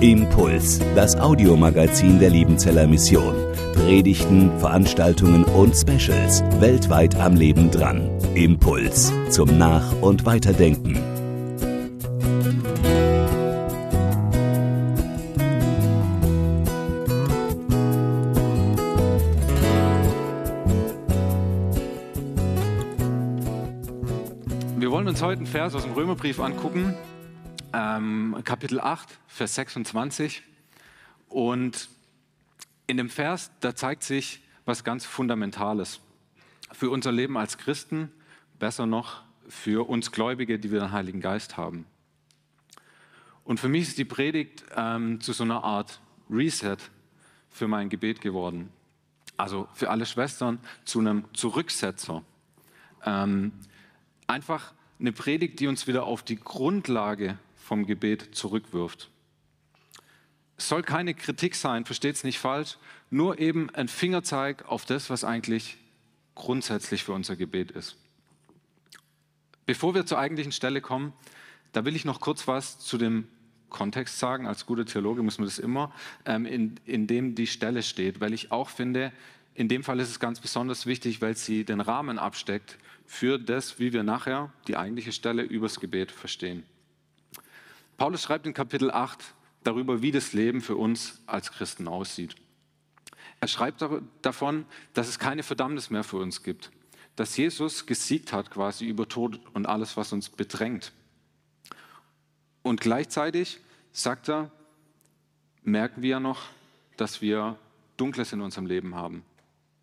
Impuls, das Audiomagazin der Liebenzeller Mission. Predigten, Veranstaltungen und Specials weltweit am Leben dran. Impuls zum Nach- und Weiterdenken. Wir wollen uns heute einen Vers aus dem Römerbrief angucken, ähm, Kapitel 8, Vers 26. Und in dem Vers, da zeigt sich was ganz Fundamentales für unser Leben als Christen, besser noch für uns Gläubige, die wir den Heiligen Geist haben. Und für mich ist die Predigt ähm, zu so einer Art Reset für mein Gebet geworden. Also für alle Schwestern zu einem Zurücksetzer. Ähm, einfach eine Predigt, die uns wieder auf die Grundlage vom Gebet zurückwirft. Es soll keine Kritik sein, versteht es nicht falsch, nur eben ein Fingerzeig auf das, was eigentlich grundsätzlich für unser Gebet ist. Bevor wir zur eigentlichen Stelle kommen, da will ich noch kurz was zu dem Kontext sagen. Als guter Theologe muss man das immer, ähm, in, in dem die Stelle steht, weil ich auch finde, in dem Fall ist es ganz besonders wichtig, weil sie den Rahmen absteckt für das, wie wir nachher die eigentliche Stelle übers Gebet verstehen. Paulus schreibt in Kapitel 8 darüber, wie das Leben für uns als Christen aussieht. Er schreibt davon, dass es keine Verdammnis mehr für uns gibt, dass Jesus gesiegt hat quasi über Tod und alles, was uns bedrängt. Und gleichzeitig sagt er, merken wir ja noch, dass wir Dunkles in unserem Leben haben,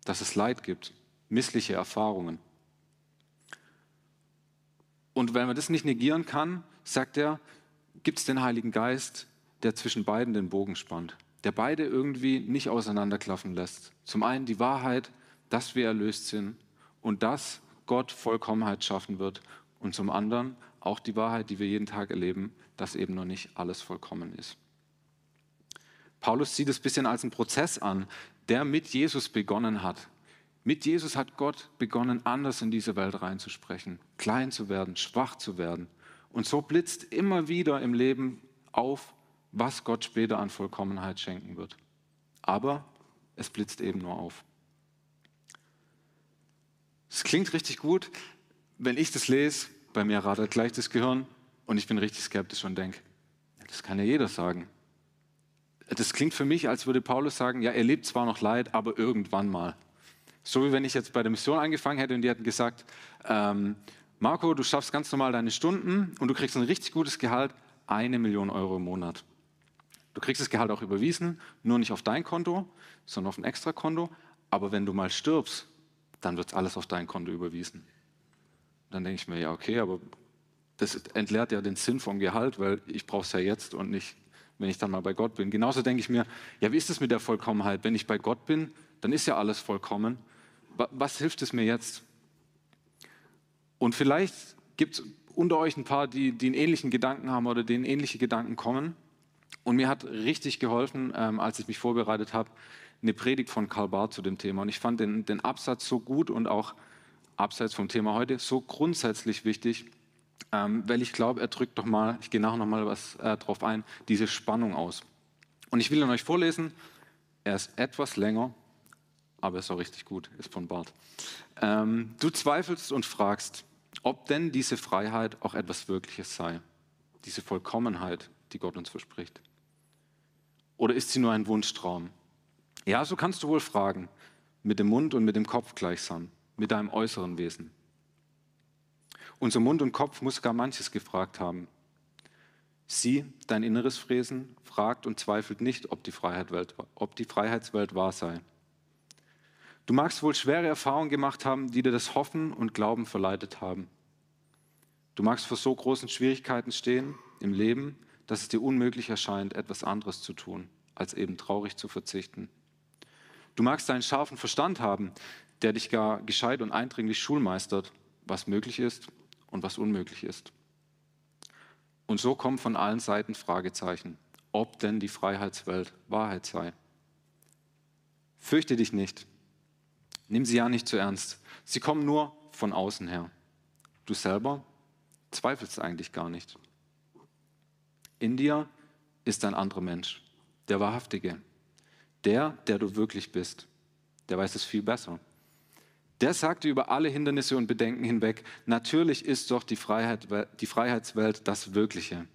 dass es Leid gibt, missliche Erfahrungen. Und wenn man das nicht negieren kann, sagt er, gibt es den Heiligen Geist, der zwischen beiden den Bogen spannt, der beide irgendwie nicht auseinanderklaffen lässt. Zum einen die Wahrheit, dass wir erlöst sind und dass Gott Vollkommenheit schaffen wird und zum anderen auch die Wahrheit, die wir jeden Tag erleben, dass eben noch nicht alles vollkommen ist. Paulus sieht es ein bisschen als einen Prozess an, der mit Jesus begonnen hat. Mit Jesus hat Gott begonnen, anders in diese Welt reinzusprechen, klein zu werden, schwach zu werden. Und so blitzt immer wieder im Leben auf, was Gott später an Vollkommenheit schenken wird. Aber es blitzt eben nur auf. Es klingt richtig gut, wenn ich das lese, bei mir radelt gleich das Gehirn und ich bin richtig skeptisch und denke, das kann ja jeder sagen. Das klingt für mich, als würde Paulus sagen, ja, er lebt zwar noch Leid, aber irgendwann mal. So wie wenn ich jetzt bei der Mission angefangen hätte und die hätten gesagt, ähm, Marco, du schaffst ganz normal deine Stunden und du kriegst ein richtig gutes Gehalt, eine Million Euro im Monat. Du kriegst das Gehalt auch überwiesen, nur nicht auf dein Konto, sondern auf ein Extrakonto. Aber wenn du mal stirbst, dann wird alles auf dein Konto überwiesen. Dann denke ich mir, ja, okay, aber das entleert ja den Sinn vom Gehalt, weil ich brauche es ja jetzt und nicht, wenn ich dann mal bei Gott bin. Genauso denke ich mir, ja, wie ist es mit der Vollkommenheit? Wenn ich bei Gott bin, dann ist ja alles vollkommen. Was hilft es mir jetzt? Und vielleicht gibt es unter euch ein paar, die, die einen ähnlichen Gedanken haben oder denen ähnliche Gedanken kommen. Und mir hat richtig geholfen, ähm, als ich mich vorbereitet habe, eine Predigt von Karl Barth zu dem Thema. Und ich fand den, den Absatz so gut und auch abseits vom Thema heute so grundsätzlich wichtig, ähm, weil ich glaube, er drückt doch mal, ich gehe nachher noch mal was äh, drauf ein, diese Spannung aus. Und ich will ihn euch vorlesen. Er ist etwas länger, aber er ist auch richtig gut, ist von Barth. Ähm, du zweifelst und fragst, ob denn diese Freiheit auch etwas Wirkliches sei, diese Vollkommenheit, die Gott uns verspricht. Oder ist sie nur ein Wunschtraum? Ja, so kannst du wohl fragen, mit dem Mund und mit dem Kopf gleichsam, mit deinem äußeren Wesen. Unser Mund und Kopf muss gar manches gefragt haben. Sie, dein inneres Fräsen, fragt und zweifelt nicht, ob die, Freiheit ob die Freiheitswelt wahr sei. Du magst wohl schwere Erfahrungen gemacht haben, die dir das Hoffen und Glauben verleitet haben. Du magst vor so großen Schwierigkeiten stehen im Leben, dass es dir unmöglich erscheint, etwas anderes zu tun, als eben traurig zu verzichten. Du magst einen scharfen Verstand haben, der dich gar gescheit und eindringlich schulmeistert, was möglich ist und was unmöglich ist. Und so kommen von allen Seiten Fragezeichen, ob denn die Freiheitswelt Wahrheit sei. Fürchte dich nicht, Nimm sie ja nicht zu ernst. Sie kommen nur von außen her. Du selber zweifelst eigentlich gar nicht. In dir ist ein anderer Mensch, der Wahrhaftige, der, der du wirklich bist. Der weiß es viel besser. Der sagte über alle Hindernisse und Bedenken hinweg, natürlich ist doch die, Freiheit, die Freiheitswelt das Wirkliche,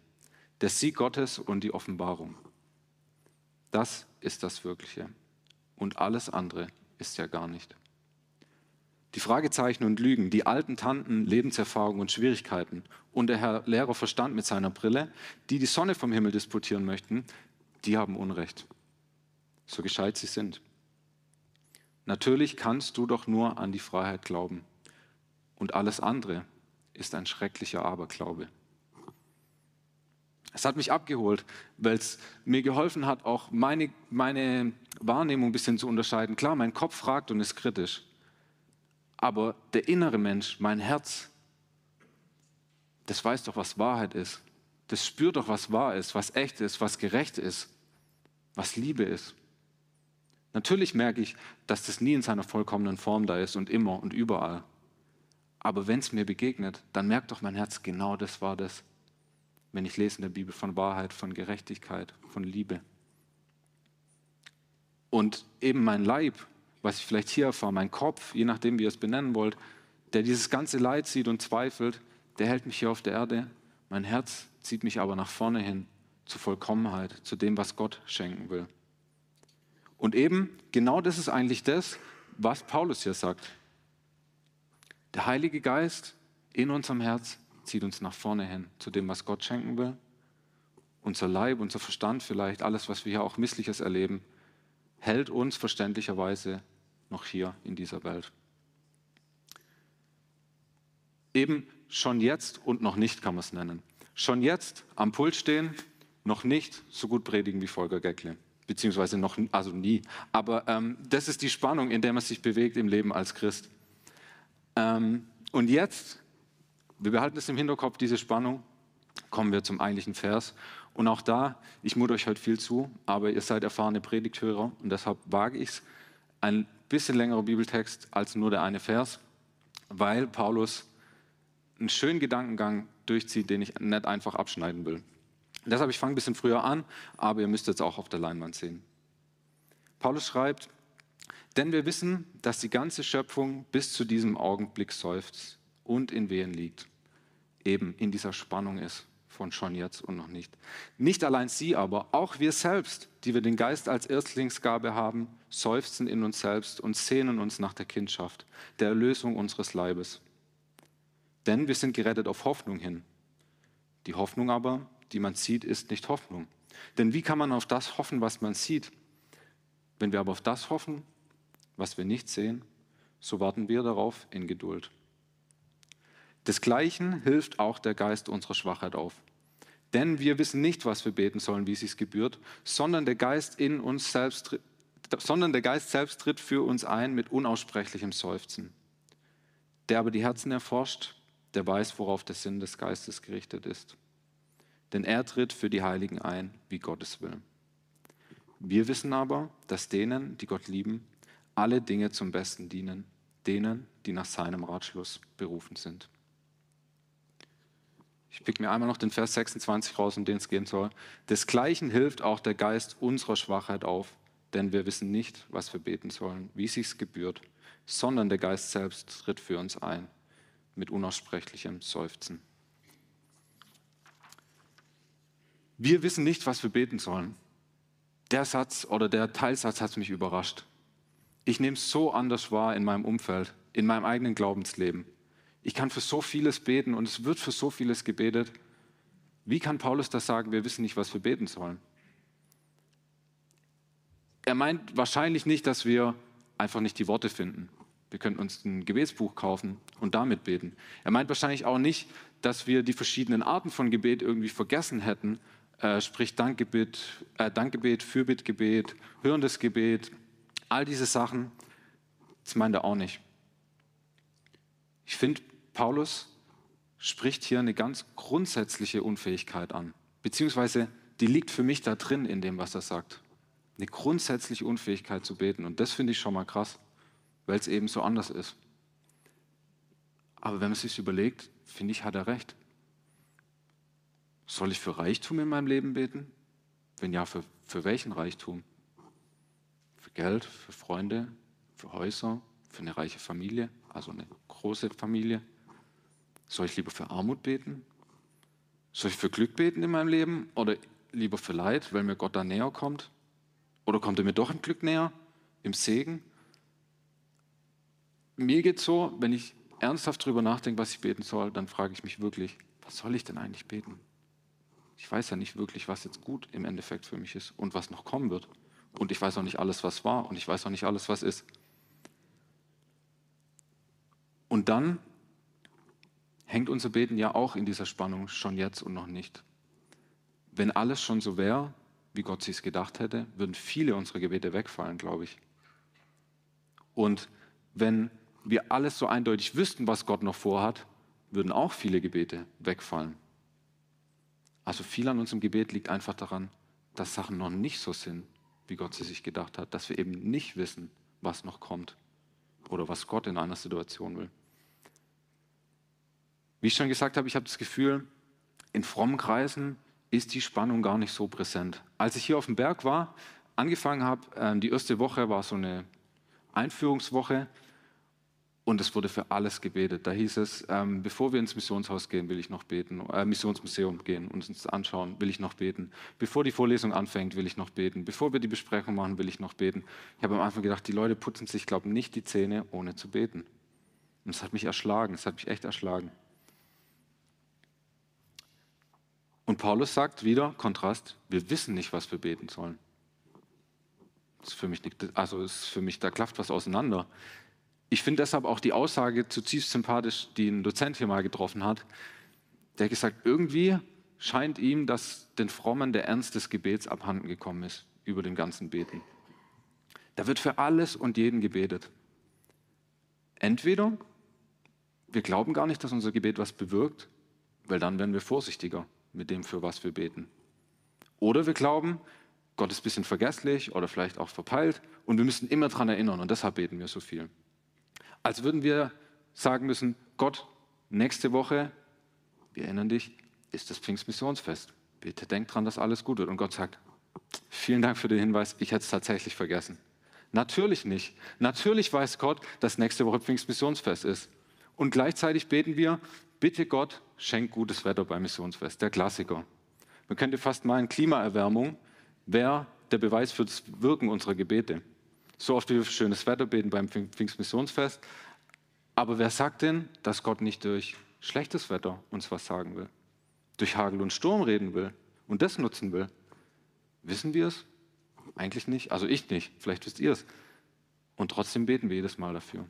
der Sieg Gottes und die Offenbarung. Das ist das Wirkliche. Und alles andere ist ja gar nicht. Die Fragezeichen und Lügen, die alten Tanten, Lebenserfahrungen und Schwierigkeiten und der Herr Lehrer Verstand mit seiner Brille, die die Sonne vom Himmel disputieren möchten, die haben Unrecht. So gescheit sie sind. Natürlich kannst du doch nur an die Freiheit glauben. Und alles andere ist ein schrecklicher Aberglaube. Es hat mich abgeholt, weil es mir geholfen hat, auch meine, meine Wahrnehmung ein bisschen zu unterscheiden. Klar, mein Kopf fragt und ist kritisch. Aber der innere Mensch, mein Herz, das weiß doch, was Wahrheit ist. Das spürt doch, was wahr ist, was echt ist, was gerecht ist, was Liebe ist. Natürlich merke ich, dass das nie in seiner vollkommenen Form da ist und immer und überall. Aber wenn es mir begegnet, dann merkt doch mein Herz, genau das war das. Wenn ich lese in der Bibel von Wahrheit, von Gerechtigkeit, von Liebe. Und eben mein Leib, was ich vielleicht hier erfahre, mein Kopf, je nachdem, wie ihr es benennen wollt, der dieses ganze Leid sieht und zweifelt, der hält mich hier auf der Erde. Mein Herz zieht mich aber nach vorne hin, zur Vollkommenheit, zu dem, was Gott schenken will. Und eben genau das ist eigentlich das, was Paulus hier sagt. Der Heilige Geist in unserem Herz zieht uns nach vorne hin zu dem, was Gott schenken will. Unser Leib, unser Verstand vielleicht, alles, was wir hier auch Missliches erleben, hält uns verständlicherweise noch hier in dieser Welt. Eben schon jetzt und noch nicht kann man es nennen. Schon jetzt am Pult stehen, noch nicht so gut predigen wie Volker Geckle beziehungsweise noch, also nie. Aber ähm, das ist die Spannung, in der man sich bewegt im Leben als Christ. Ähm, und jetzt, wir behalten es im Hinterkopf, diese Spannung, kommen wir zum eigentlichen Vers. Und auch da, ich mute euch heute viel zu, aber ihr seid erfahrene Predigthörer und deshalb wage ich es, ein bisschen längerer Bibeltext als nur der eine Vers, weil Paulus einen schönen Gedankengang durchzieht, den ich nicht einfach abschneiden will. Deshalb, ich fange ein bisschen früher an, aber ihr müsst jetzt auch auf der Leinwand sehen. Paulus schreibt, denn wir wissen, dass die ganze Schöpfung bis zu diesem Augenblick seufzt und in Wehen liegt, eben in dieser Spannung ist von schon jetzt und noch nicht. Nicht allein sie, aber auch wir selbst, die wir den Geist als Erstlingsgabe haben, seufzen in uns selbst und sehnen uns nach der Kindschaft, der Erlösung unseres Leibes. Denn wir sind gerettet auf Hoffnung hin. Die Hoffnung aber die man sieht, ist nicht Hoffnung. Denn wie kann man auf das hoffen, was man sieht? Wenn wir aber auf das hoffen, was wir nicht sehen, so warten wir darauf in Geduld. Desgleichen hilft auch der Geist unserer Schwachheit auf. Denn wir wissen nicht, was wir beten sollen, wie es sich gebührt, sondern der Geist in uns selbst, sondern der Geist selbst tritt für uns ein mit unaussprechlichem Seufzen. Der aber die Herzen erforscht, der weiß, worauf der Sinn des Geistes gerichtet ist denn er tritt für die Heiligen ein, wie Gottes will. Wir wissen aber, dass denen, die Gott lieben, alle Dinge zum Besten dienen, denen, die nach seinem Ratschluss berufen sind. Ich pick mir einmal noch den Vers 26 raus, um den es gehen soll. Desgleichen hilft auch der Geist unserer Schwachheit auf, denn wir wissen nicht, was wir beten sollen, wie es sich gebührt, sondern der Geist selbst tritt für uns ein mit unaussprechlichem Seufzen. Wir wissen nicht, was wir beten sollen. Der Satz oder der Teilsatz hat mich überrascht. Ich nehme es so anders wahr in meinem Umfeld, in meinem eigenen Glaubensleben. Ich kann für so vieles beten und es wird für so vieles gebetet. Wie kann Paulus das sagen, wir wissen nicht, was wir beten sollen? Er meint wahrscheinlich nicht, dass wir einfach nicht die Worte finden. Wir könnten uns ein Gebetsbuch kaufen und damit beten. Er meint wahrscheinlich auch nicht, dass wir die verschiedenen Arten von Gebet irgendwie vergessen hätten äh, sprich Dankgebet, äh, Dankgebet, Fürbittgebet, hörendes Gebet, all diese Sachen, das meint er auch nicht. Ich finde, Paulus spricht hier eine ganz grundsätzliche Unfähigkeit an, beziehungsweise die liegt für mich da drin in dem, was er sagt. Eine grundsätzliche Unfähigkeit zu beten. Und das finde ich schon mal krass, weil es eben so anders ist. Aber wenn man sich überlegt, finde ich, hat er recht. Soll ich für Reichtum in meinem Leben beten? Wenn ja, für, für welchen Reichtum? Für Geld, für Freunde, für Häuser, für eine reiche Familie, also eine große Familie? Soll ich lieber für Armut beten? Soll ich für Glück beten in meinem Leben oder lieber für Leid, weil mir Gott da näher kommt? Oder kommt er mir doch im Glück näher, im Segen? Mir geht so, wenn ich ernsthaft darüber nachdenke, was ich beten soll, dann frage ich mich wirklich, was soll ich denn eigentlich beten? Ich weiß ja nicht wirklich, was jetzt gut im Endeffekt für mich ist und was noch kommen wird. Und ich weiß auch nicht alles, was war und ich weiß auch nicht alles, was ist. Und dann hängt unser Beten ja auch in dieser Spannung schon jetzt und noch nicht. Wenn alles schon so wäre, wie Gott sich es gedacht hätte, würden viele unserer Gebete wegfallen, glaube ich. Und wenn wir alles so eindeutig wüssten, was Gott noch vorhat, würden auch viele Gebete wegfallen. Also viel an unserem Gebet liegt einfach daran, dass Sachen noch nicht so sind, wie Gott sie sich gedacht hat, dass wir eben nicht wissen, was noch kommt oder was Gott in einer Situation will. Wie ich schon gesagt habe, ich habe das Gefühl, in frommen Kreisen ist die Spannung gar nicht so präsent. Als ich hier auf dem Berg war, angefangen habe, ähm, die erste Woche war so eine Einführungswoche und es wurde für alles gebetet. Da hieß es, ähm, bevor wir ins Missionshaus gehen, will ich noch beten, äh, Missionsmuseum gehen und uns anschauen, will ich noch beten. Bevor die Vorlesung anfängt, will ich noch beten. Bevor wir die Besprechung machen, will ich noch beten. Ich habe am Anfang gedacht, die Leute putzen sich, glaube ich, nicht die Zähne, ohne zu beten. Und es hat mich erschlagen, es hat mich echt erschlagen. Und Paulus sagt wieder, Kontrast, wir wissen nicht, was wir beten sollen. Das ist für mich, nicht, also ist für mich, da klafft was auseinander. Ich finde deshalb auch die Aussage zutiefst sympathisch, die ein Dozent hier mal getroffen hat. Der hat gesagt, irgendwie scheint ihm, dass den Frommen der Ernst des Gebets abhanden gekommen ist über dem ganzen Beten. Da wird für alles und jeden gebetet. Entweder wir glauben gar nicht, dass unser Gebet was bewirkt, weil dann werden wir vorsichtiger mit dem, für was wir beten. Oder wir glauben, Gott ist ein bisschen vergesslich oder vielleicht auch verpeilt und wir müssen immer daran erinnern und deshalb beten wir so viel. Als würden wir sagen müssen, Gott, nächste Woche, wir erinnern dich, ist das Pfingstmissionsfest. Bitte denk dran, dass alles gut wird. Und Gott sagt, vielen Dank für den Hinweis, ich hätte es tatsächlich vergessen. Natürlich nicht. Natürlich weiß Gott, dass nächste Woche Pfingstmissionsfest ist. Und gleichzeitig beten wir, bitte Gott, schenk gutes Wetter beim Missionsfest, der Klassiker. Man könnte fast meinen, Klimaerwärmung wäre der Beweis für das Wirken unserer Gebete. So oft wie wir für schönes Wetter beten beim Pfingstmissionsfest. Aber wer sagt denn, dass Gott nicht durch schlechtes Wetter uns was sagen will? Durch Hagel und Sturm reden will und das nutzen will? Wissen wir es? Eigentlich nicht. Also ich nicht. Vielleicht wisst ihr es. Und trotzdem beten wir jedes Mal dafür,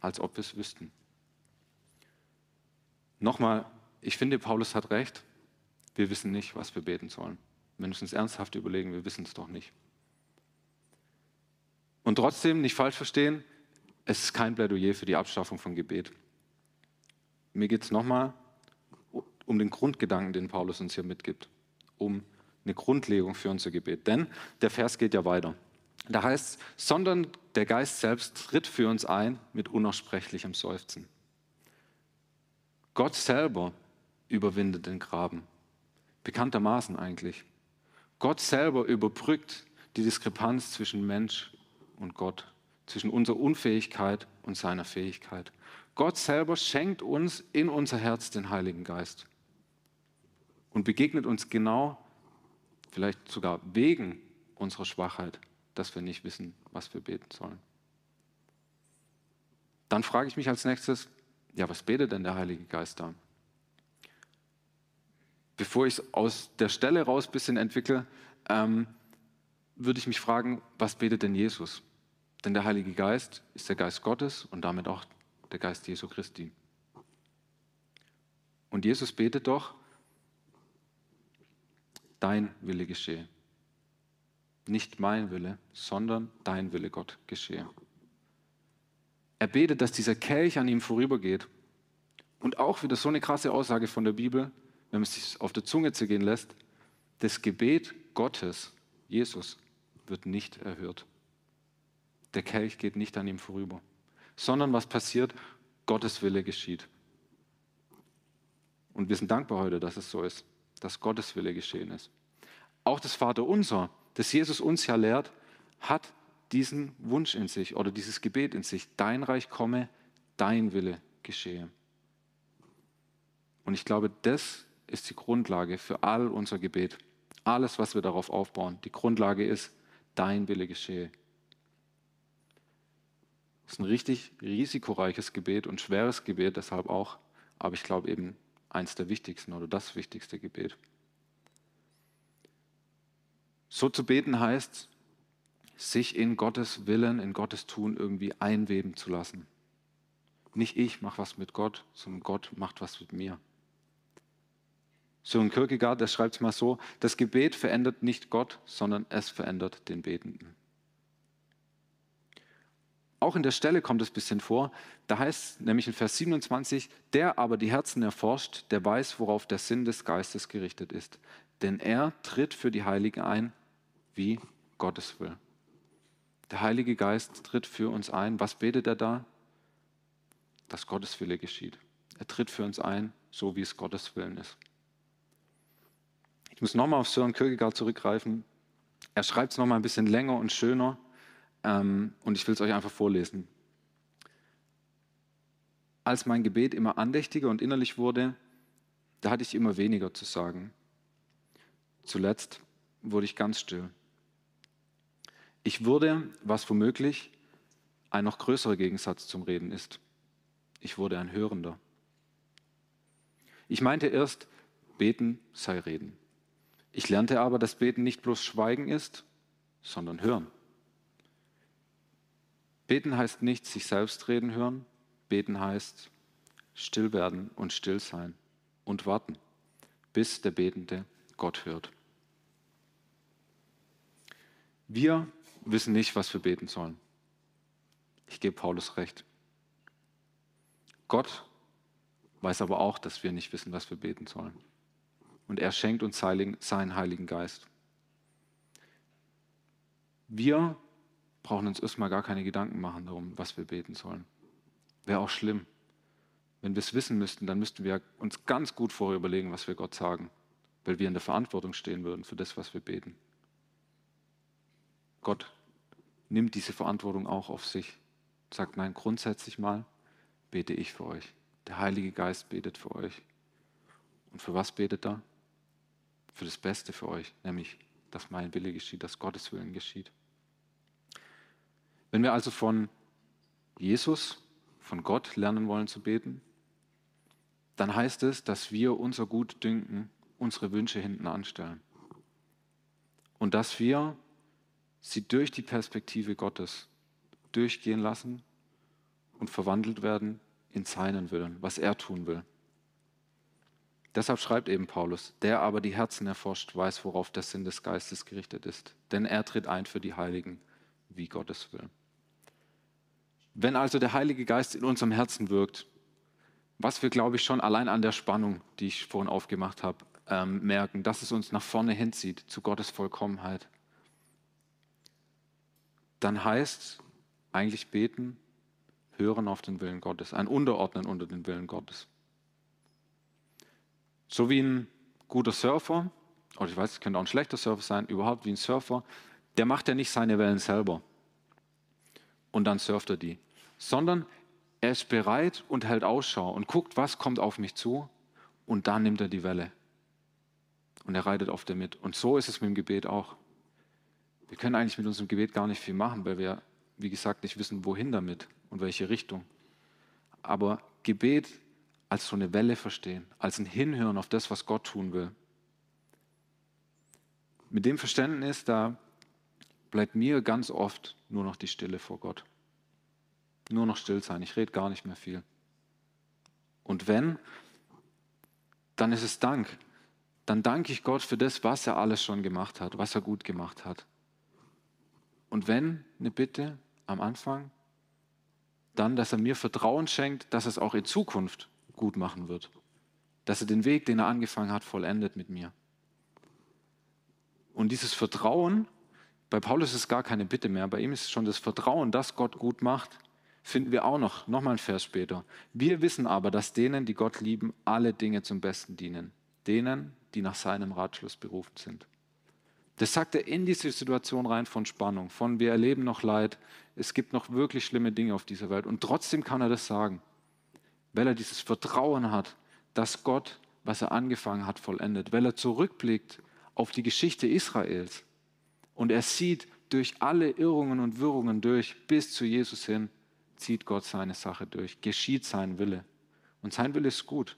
als ob wir es wüssten. Nochmal, ich finde, Paulus hat recht. Wir wissen nicht, was wir beten sollen. Wenn wir uns ernsthaft überlegen, wir wissen es doch nicht. Und trotzdem, nicht falsch verstehen, es ist kein Plädoyer für die Abschaffung von Gebet. Mir geht es nochmal um den Grundgedanken, den Paulus uns hier mitgibt, um eine Grundlegung für unser Gebet. Denn der Vers geht ja weiter. Da heißt es, sondern der Geist selbst tritt für uns ein mit unaussprechlichem Seufzen. Gott selber überwindet den Graben. Bekanntermaßen eigentlich. Gott selber überbrückt die Diskrepanz zwischen Mensch und Gott, zwischen unserer Unfähigkeit und seiner Fähigkeit. Gott selber schenkt uns in unser Herz den Heiligen Geist und begegnet uns genau, vielleicht sogar wegen unserer Schwachheit, dass wir nicht wissen, was wir beten sollen. Dann frage ich mich als nächstes, ja, was betet denn der Heilige Geist da? Bevor ich es aus der Stelle raus ein bisschen entwickle, ähm, würde ich mich fragen, was betet denn Jesus? Denn der Heilige Geist ist der Geist Gottes und damit auch der Geist Jesu Christi. Und Jesus betet doch, dein Wille geschehe. Nicht mein Wille, sondern dein Wille, Gott, geschehe. Er betet, dass dieser Kelch an ihm vorübergeht. Und auch wieder so eine krasse Aussage von der Bibel, wenn man es sich auf der Zunge zergehen lässt, das Gebet Gottes, Jesus, wird nicht erhört. Der Kelch geht nicht an ihm vorüber, sondern was passiert? Gottes Wille geschieht. Und wir sind dankbar heute, dass es so ist, dass Gottes Wille geschehen ist. Auch das Vaterunser, das Jesus uns ja lehrt, hat diesen Wunsch in sich oder dieses Gebet in sich. Dein Reich komme, dein Wille geschehe. Und ich glaube, das ist die Grundlage für all unser Gebet. Alles, was wir darauf aufbauen. Die Grundlage ist, dein Wille geschehe. Das ist ein richtig risikoreiches Gebet und schweres Gebet, deshalb auch, aber ich glaube eben eins der wichtigsten oder das wichtigste Gebet. So zu beten heißt, sich in Gottes Willen, in Gottes Tun irgendwie einweben zu lassen. Nicht ich mache was mit Gott, sondern Gott macht was mit mir. Sören Kierkegaard, der schreibt es mal so, das Gebet verändert nicht Gott, sondern es verändert den Betenden. Auch in der Stelle kommt es ein bisschen vor, da heißt es nämlich in Vers 27, der aber die Herzen erforscht, der weiß, worauf der Sinn des Geistes gerichtet ist. Denn er tritt für die Heiligen ein, wie Gottes will. Der Heilige Geist tritt für uns ein. Was betet er da? Dass Gottes Wille geschieht. Er tritt für uns ein, so wie es Gottes Willen ist. Ich muss nochmal auf Sören Kierkegaard zurückgreifen. Er schreibt es nochmal ein bisschen länger und schöner ähm, und ich will es euch einfach vorlesen. Als mein Gebet immer andächtiger und innerlich wurde, da hatte ich immer weniger zu sagen. Zuletzt wurde ich ganz still. Ich wurde, was womöglich ein noch größerer Gegensatz zum Reden ist. Ich wurde ein Hörender. Ich meinte erst, beten sei reden. Ich lernte aber, dass beten nicht bloß Schweigen ist, sondern Hören. Beten heißt nicht sich selbst reden hören, beten heißt still werden und still sein und warten, bis der Betende Gott hört. Wir wissen nicht, was wir beten sollen. Ich gebe Paulus recht. Gott weiß aber auch, dass wir nicht wissen, was wir beten sollen. Und er schenkt uns seinen Heiligen Geist. Wir brauchen uns erstmal gar keine Gedanken machen darum, was wir beten sollen. Wäre auch schlimm. Wenn wir es wissen müssten, dann müssten wir uns ganz gut vorher überlegen, was wir Gott sagen, weil wir in der Verantwortung stehen würden für das, was wir beten. Gott nimmt diese Verantwortung auch auf sich. Sagt, nein, grundsätzlich mal bete ich für euch. Der Heilige Geist betet für euch. Und für was betet er? Für das Beste für euch, nämlich, dass mein Wille geschieht, dass Gottes Willen geschieht. Wenn wir also von Jesus, von Gott lernen wollen zu beten, dann heißt es, dass wir unser Gutdünken, unsere Wünsche hinten anstellen. Und dass wir sie durch die Perspektive Gottes durchgehen lassen und verwandelt werden in seinen Willen, was er tun will. Deshalb schreibt eben Paulus, der aber die Herzen erforscht, weiß, worauf der Sinn des Geistes gerichtet ist. Denn er tritt ein für die Heiligen, wie Gottes will. Wenn also der Heilige Geist in unserem Herzen wirkt, was wir, glaube ich, schon allein an der Spannung, die ich vorhin aufgemacht habe, ähm, merken, dass es uns nach vorne hinzieht zu Gottes Vollkommenheit, dann heißt eigentlich beten, hören auf den Willen Gottes, ein Unterordnen unter den Willen Gottes. So wie ein guter Surfer, oder ich weiß, es könnte auch ein schlechter Surfer sein, überhaupt wie ein Surfer, der macht ja nicht seine Wellen selber und dann surft er die, sondern er ist bereit und hält Ausschau und guckt, was kommt auf mich zu und dann nimmt er die Welle und er reitet auf der mit. Und so ist es mit dem Gebet auch. Wir können eigentlich mit unserem Gebet gar nicht viel machen, weil wir, wie gesagt, nicht wissen, wohin damit und welche Richtung. Aber Gebet als so eine Welle verstehen, als ein Hinhören auf das, was Gott tun will. Mit dem Verständnis, da bleibt mir ganz oft nur noch die Stille vor Gott. Nur noch still sein, ich rede gar nicht mehr viel. Und wenn, dann ist es Dank. Dann danke ich Gott für das, was er alles schon gemacht hat, was er gut gemacht hat. Und wenn eine Bitte am Anfang, dann, dass er mir Vertrauen schenkt, dass er es auch in Zukunft gut machen wird. Dass er den Weg, den er angefangen hat, vollendet mit mir. Und dieses Vertrauen, bei Paulus ist es gar keine Bitte mehr, bei ihm ist es schon das Vertrauen, dass Gott gut macht, finden wir auch noch, nochmal ein Vers später. Wir wissen aber, dass denen, die Gott lieben, alle Dinge zum Besten dienen. Denen, die nach seinem Ratschluss berufen sind. Das sagt er in diese Situation rein von Spannung, von wir erleben noch Leid, es gibt noch wirklich schlimme Dinge auf dieser Welt. Und trotzdem kann er das sagen, weil er dieses Vertrauen hat, dass Gott, was er angefangen hat, vollendet, weil er zurückblickt auf die Geschichte Israels und er sieht durch alle Irrungen und Wirrungen durch bis zu Jesus hin, zieht Gott seine Sache durch, geschieht sein Wille. Und sein Wille ist gut.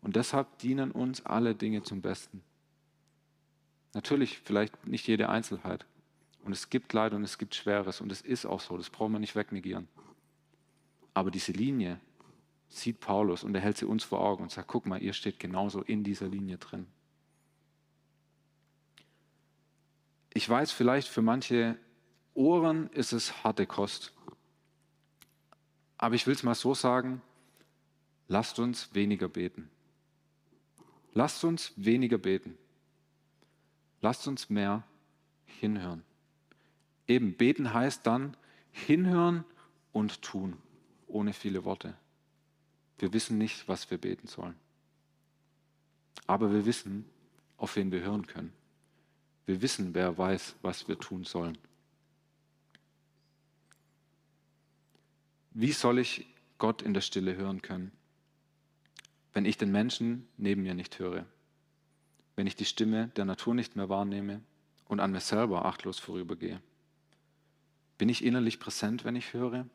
Und deshalb dienen uns alle Dinge zum Besten. Natürlich vielleicht nicht jede Einzelheit. Und es gibt Leid und es gibt Schweres und es ist auch so, das brauchen wir nicht wegnegieren. Aber diese Linie sieht Paulus und er hält sie uns vor Augen und sagt, guck mal, ihr steht genauso in dieser Linie drin. Ich weiß, vielleicht für manche Ohren ist es harte Kost. Aber ich will es mal so sagen, lasst uns weniger beten. Lasst uns weniger beten. Lasst uns mehr hinhören. Eben, beten heißt dann hinhören und tun, ohne viele Worte. Wir wissen nicht, was wir beten sollen. Aber wir wissen, auf wen wir hören können. Wir wissen, wer weiß, was wir tun sollen. Wie soll ich Gott in der Stille hören können, wenn ich den Menschen neben mir nicht höre? Wenn ich die Stimme der Natur nicht mehr wahrnehme und an mir selber achtlos vorübergehe? Bin ich innerlich präsent, wenn ich höre?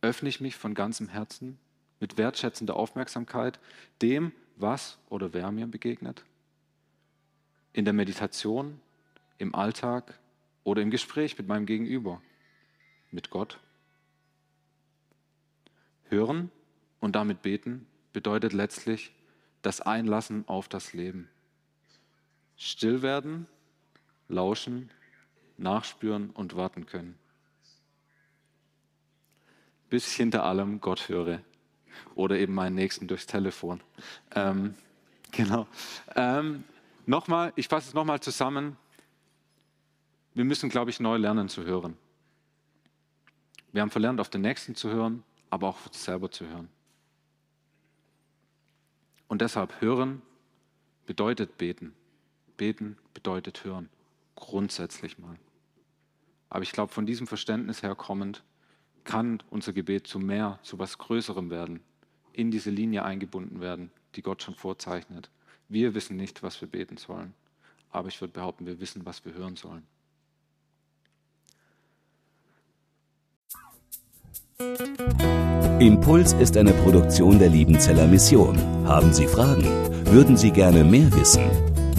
Öffne ich mich von ganzem Herzen mit wertschätzender Aufmerksamkeit dem, was oder wer mir begegnet? In der Meditation, im Alltag oder im Gespräch mit meinem Gegenüber, mit Gott? Hören und damit beten bedeutet letztlich das Einlassen auf das Leben. Still werden, lauschen, nachspüren und warten können. Bis ich hinter allem Gott höre. Oder eben meinen Nächsten durchs Telefon. Ähm, genau. Ähm, nochmal, ich fasse es nochmal zusammen. Wir müssen, glaube ich, neu lernen zu hören. Wir haben verlernt, auf den Nächsten zu hören, aber auch auf uns selber zu hören. Und deshalb hören bedeutet beten. Beten bedeutet hören, grundsätzlich mal. Aber ich glaube, von diesem Verständnis her kommend kann unser Gebet zu mehr, zu was Größerem werden, in diese Linie eingebunden werden, die Gott schon vorzeichnet. Wir wissen nicht, was wir beten sollen, aber ich würde behaupten, wir wissen, was wir hören sollen. Impuls ist eine Produktion der Liebenzeller Mission. Haben Sie Fragen? Würden Sie gerne mehr wissen?